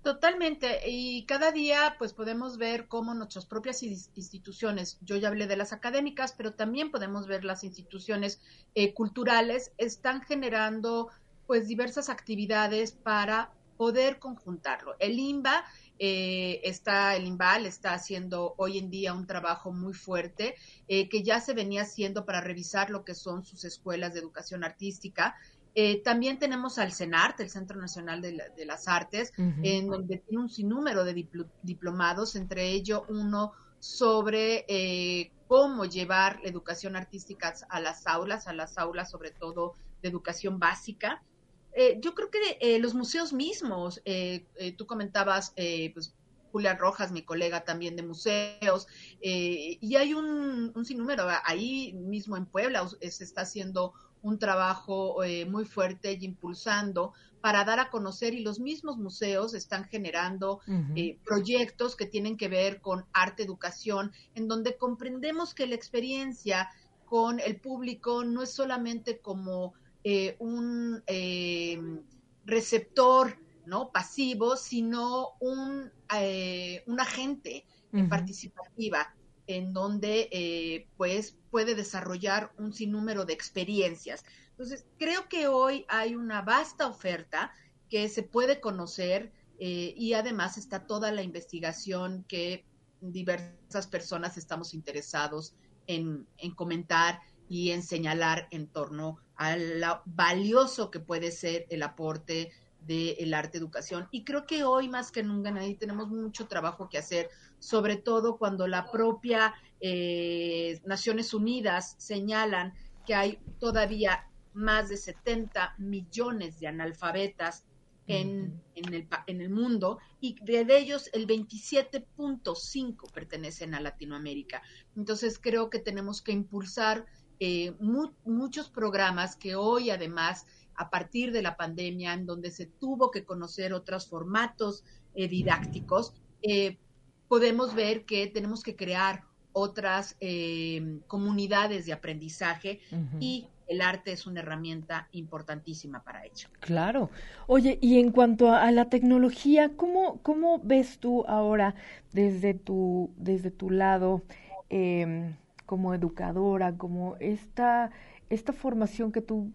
Totalmente, y cada día pues podemos ver cómo nuestras propias instituciones, yo ya hablé de las académicas, pero también podemos ver las instituciones eh, culturales, están generando pues diversas actividades para poder conjuntarlo. El IMBA eh, está, el IMBAL está haciendo hoy en día un trabajo muy fuerte eh, que ya se venía haciendo para revisar lo que son sus escuelas de educación artística. Eh, también tenemos al CENART, el Centro Nacional de, las Artes, en donde tiene un sinnúmero de diplomados, entre ellos uno sobre cómo llevar la educación artística a las aulas, a las aulas sobre todo de educación básica. Eh, yo creo que eh, los museos mismos, eh, tú comentabas, pues Julián Rojas, mi colega también de museos, eh, y hay un, un, sinnúmero, ahí mismo en Puebla se está haciendo un trabajo eh, muy fuerte y impulsando para dar a conocer y los mismos museos están generando eh, proyectos que tienen que ver con arte educación, en donde comprendemos que la experiencia con el público no es solamente como eh, un receptor no pasivo, sino un, un agente participativa en donde eh, pues puede desarrollar un sinnúmero de experiencias. Entonces, creo que hoy hay una vasta oferta que se puede conocer eh, y además está toda la investigación que diversas personas estamos interesados en, en comentar y en señalar en torno a lo valioso que puede ser el aporte del arte educación. Y creo que hoy más que nunca nadie tenemos mucho trabajo que hacer, sobre todo cuando la propia eh, Naciones Unidas señalan que hay todavía más de 70 millones de analfabetas en, en, el, en el mundo y de ellos el 27.5 pertenecen a Latinoamérica. Entonces creo que tenemos que impulsar eh, muchos programas que hoy además a partir de la pandemia, en donde se tuvo que conocer otros formatos eh, didácticos, eh, podemos ver que tenemos que crear otras eh, comunidades de aprendizaje y el arte es una herramienta importantísima para ello. Claro. Oye, y en cuanto a, la tecnología, ¿cómo, ¿cómo ves tú ahora desde tu, desde tu lado em, como educadora, como esta, esta formación que tú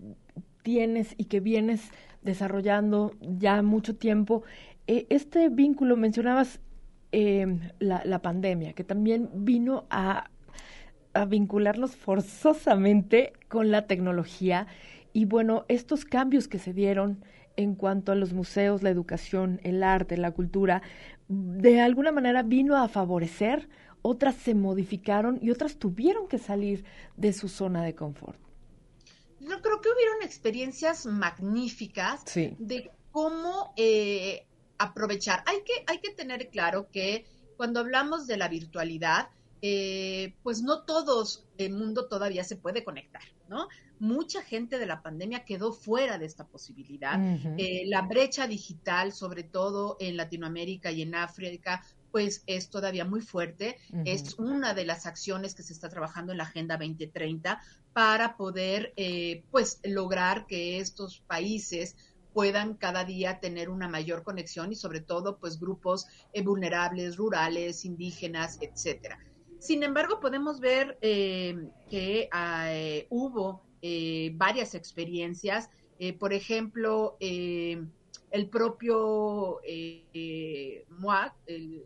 tienes y que vienes desarrollando ya mucho tiempo. Eh, este vínculo, mencionabas em, la, pandemia, que también vino a, a vincularnos forzosamente con la tecnología y bueno, estos cambios que se dieron en cuanto a los museos, la educación, el arte, la cultura, de alguna manera vino a favorecer, otras se modificaron y otras tuvieron que salir de su zona de confort yo creo que hubieron experiencias magníficas de cómo eh, aprovechar. Hay que, hay que tener claro que cuando hablamos de la virtualidad, eh, pues no todos el mundo todavía se puede conectar, ¿no? Mucha gente de la pandemia quedó fuera de esta posibilidad. Eh, la brecha digital, sobre todo en Latinoamérica y en África, pues es todavía muy fuerte. Es una de las acciones que se está trabajando en la Agenda 2030 para poder, eh, pues, lograr que estos países puedan cada día tener una mayor conexión y sobre todo, pues, grupos eh, vulnerables, rurales, indígenas, etcétera. Sin embargo, podemos ver eh, que hubo varias experiencias. por ejemplo, el propio MOAC, el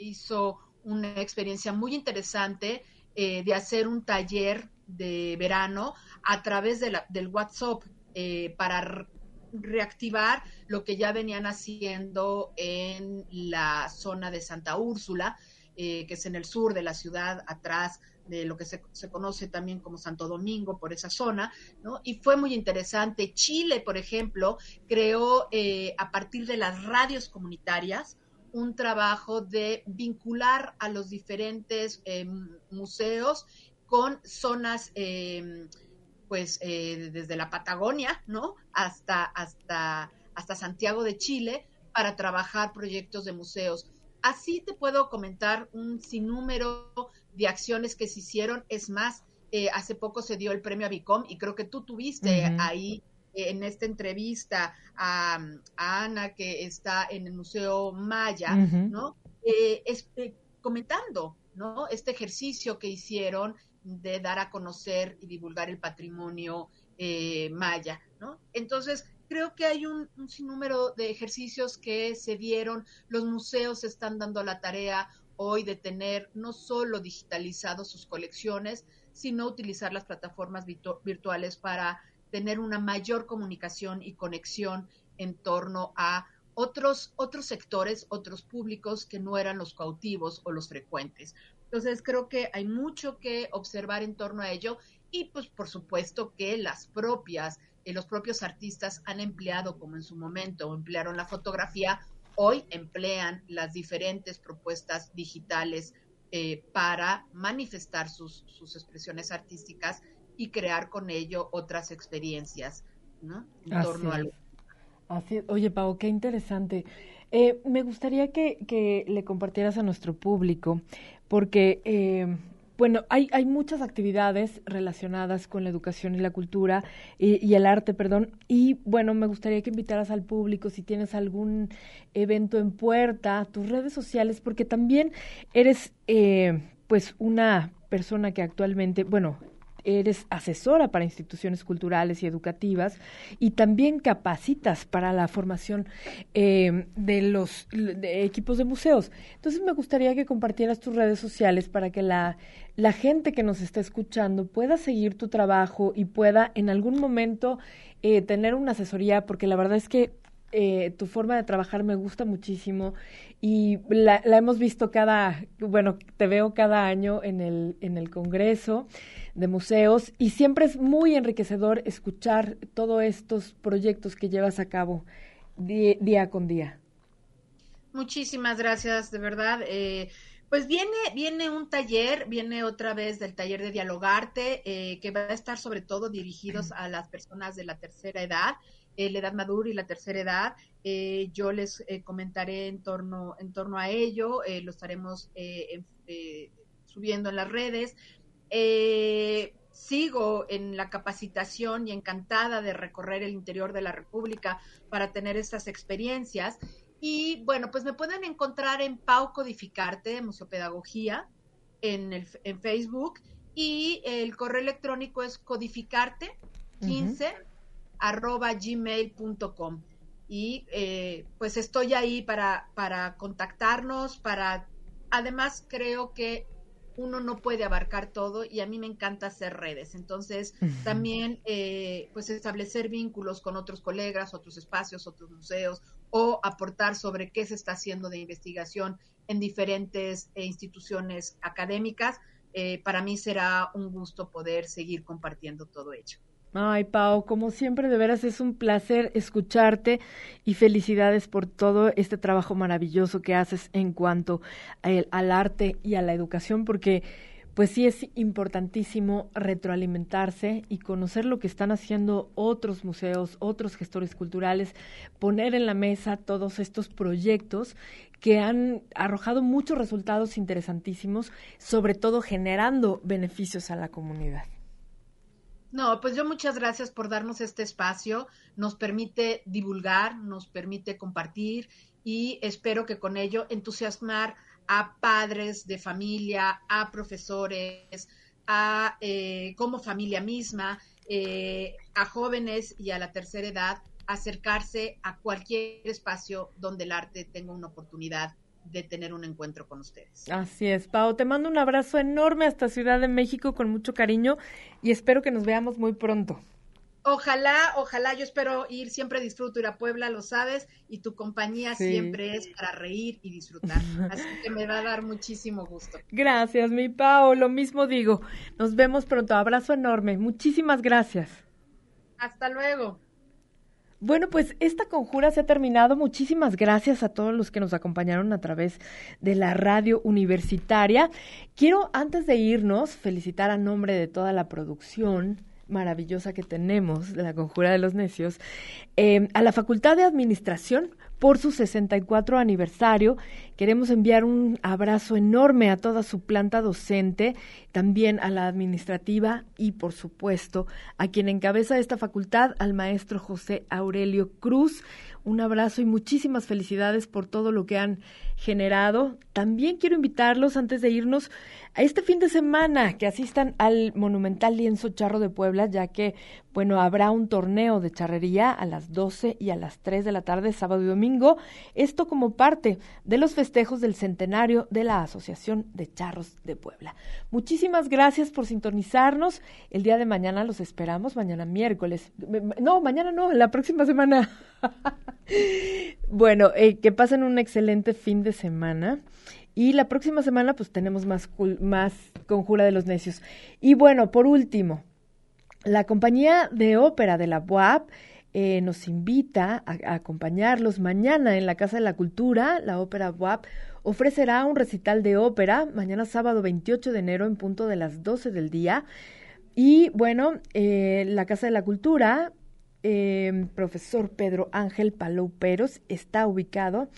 hizo una experiencia muy interesante eh, de hacer un taller de verano a través de la, del WhatsApp eh, para reactivar lo que ya venían haciendo en la zona de Santa Úrsula, eh, que es en el sur de la ciudad, atrás de lo que se, se, conoce también como Santo Domingo, por esa zona, ¿no? Y fue muy interesante. Chile, por ejemplo, creó a partir de las radios comunitarias un trabajo de vincular a los diferentes eh, museos con zonas, eh, pues eh, desde la Patagonia, ¿no? Hasta, hasta, hasta Santiago de Chile para trabajar proyectos de museos. Así te puedo comentar un sinnúmero de acciones que se hicieron. Es más, hace poco se dio el premio a Vicom y creo que tú tuviste ahí en esta entrevista a, Ana, que está en el Museo Maya, ¿no? Eh, eh, comentando, ¿no? Este ejercicio que hicieron de dar a conocer y divulgar el patrimonio eh, maya, ¿no? Entonces, creo que hay un, un, sinnúmero de ejercicios que se dieron, los museos están dando la tarea hoy de tener no solo digitalizados sus colecciones, sino utilizar las plataformas virtuales para tener una mayor comunicación y conexión en torno a otros, otros sectores, otros públicos que no eran los cautivos o los frecuentes. Entonces creo que hay mucho que observar en torno a ello y pues por supuesto que las propias, eh, los propios artistas han empleado, como en su momento emplearon la fotografía, hoy emplean las diferentes propuestas digitales eh, para manifestar sus, sus, expresiones artísticas y crear con ello otras experiencias ¿no? en torno a Así Oye, Pau, qué interesante. Eh, me gustaría que, que, le compartieras a nuestro público, porque eh, bueno, hay, hay muchas actividades relacionadas con la educación y la cultura y, el arte, perdón. Y bueno, me gustaría que invitaras al público si tienes algún evento en puerta, tus redes sociales, porque también eres eh, pues una persona que actualmente, bueno, eres asesora para instituciones culturales y educativas y también capacitas para la formación eh, de los equipos de museos. Entonces me gustaría que compartieras tus redes sociales para que la, la gente que nos está escuchando pueda seguir tu trabajo y pueda en algún momento eh, tener una asesoría, porque la verdad es que eh, tu forma de trabajar me gusta muchísimo y la, la, hemos visto cada, bueno, te veo cada año en el, en el Congreso de Museos y siempre es muy enriquecedor escuchar todos estos proyectos que llevas a cabo día, con día. Muchísimas gracias, de verdad. Eh, pues viene, viene un taller, viene otra vez del taller de Dialogarte, eh, que va a estar sobre todo dirigidos a las personas de la tercera edad, eh, la edad madura y la tercera edad. Yo les comentaré en torno, en torno a ello, lo estaremos subiendo en las redes. Sigo en la capacitación y encantada de recorrer el interior de la República para tener estas experiencias. Y bueno, pues me pueden encontrar en Pau Codificarte, Museopedagogía, en, el, en Facebook. Y el correo electrónico es codificarte 15 arroba gmail.com. Y eh, pues estoy ahí para, para contactarnos, para... Además creo que uno no puede abarcar todo y a mí me encanta hacer redes. Entonces, también eh, pues establecer vínculos con otros colegas, otros espacios, otros museos, o aportar sobre qué se está haciendo de investigación en diferentes eh, instituciones académicas. Eh, para mí será un gusto poder seguir compartiendo todo ello. Ay, Pau, como siempre, de veras es un placer escucharte y felicidades por todo este trabajo maravilloso que haces en cuanto al arte y a la educación, porque pues sí es importantísimo retroalimentarse y conocer lo que están haciendo otros museos, otros gestores culturales, poner en la mesa todos estos proyectos que han arrojado muchos resultados interesantísimos, sobre todo generando beneficios a la comunidad. No, pues yo muchas gracias por darnos este espacio. Nos permite divulgar, nos permite compartir y espero que con ello entusiasmar a padres de familia, a profesores, a eh, como familia misma, eh, a jóvenes y a la tercera edad, acercarse a cualquier espacio donde el arte tenga una oportunidad de tener un encuentro con ustedes. Así es, Pau. Te mando un abrazo enorme hasta Ciudad de México con mucho cariño y espero que nos veamos muy pronto. Ojalá, ojalá, yo espero ir, siempre disfruto ir a Puebla, lo sabes, y tu compañía siempre es para reír y disfrutar. Así que me va a dar muchísimo gusto. Gracias, mi Pau, lo mismo digo. Nos vemos pronto, abrazo enorme. Muchísimas gracias. Hasta luego. Bueno, pues esta conjura se ha terminado. Muchísimas gracias a todos los que nos acompañaron a través de la radio universitaria. Quiero, antes de irnos, felicitar a nombre de toda la producción, maravillosa que tenemos la Conjura de los Necios, eh, a la Facultad de Administración por su 64 aniversario. Queremos enviar un abrazo enorme a toda su planta docente, también a la administrativa y, por supuesto, a quien encabeza esta facultad, al maestro José Aurelio Cruz. Un abrazo y muchísimas felicidades por todo lo que han generado. También quiero invitarlos, antes de irnos, a este fin de semana que asistan al Monumental Lienzo Charro de Puebla, ya que, bueno, habrá un torneo de charrería a las 12 y a las 3 de la tarde, sábado y domingo. Esto como parte de los festejos del centenario de la Asociación de Charros de Puebla. Muchísimas gracias por sintonizarnos. El día de mañana los esperamos, mañana miércoles. No, mañana no, la próxima semana. bueno, eh, que pasen un excelente fin de semana. Y la próxima semana pues tenemos más, más Conjura de los Necios. Y bueno, por último, la compañía de ópera de la UAP eh, nos invita a, acompañarlos mañana en la Casa de la Cultura, la Ópera WAP ofrecerá un recital de ópera mañana sábado 28 de enero en punto de las 12 del día. Y bueno, eh, la Casa de la Cultura eh, profesor Pedro Ángel Palou Peros está ubicado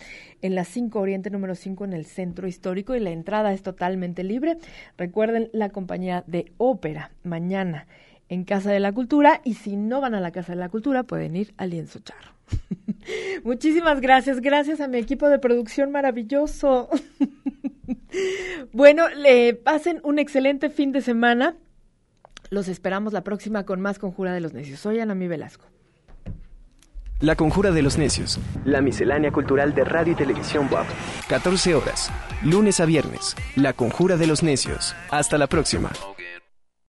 en la 5 Oriente número 5 en el centro histórico y la entrada es totalmente libre. Recuerden la compañía de ópera mañana en Casa de la Cultura y si no van a la Casa de la Cultura pueden ir al Lienzo Charro. Muchísimas gracias, gracias a mi equipo de producción maravilloso. bueno, le pasen un excelente fin de semana. Los esperamos la próxima con más Conjura de los Necios. Soy Anami Velasco. La Conjura de los Necios. La miscelánea cultural de radio y televisión WAP. 14 horas. Lunes a viernes. La Conjura de los Necios. Hasta la próxima.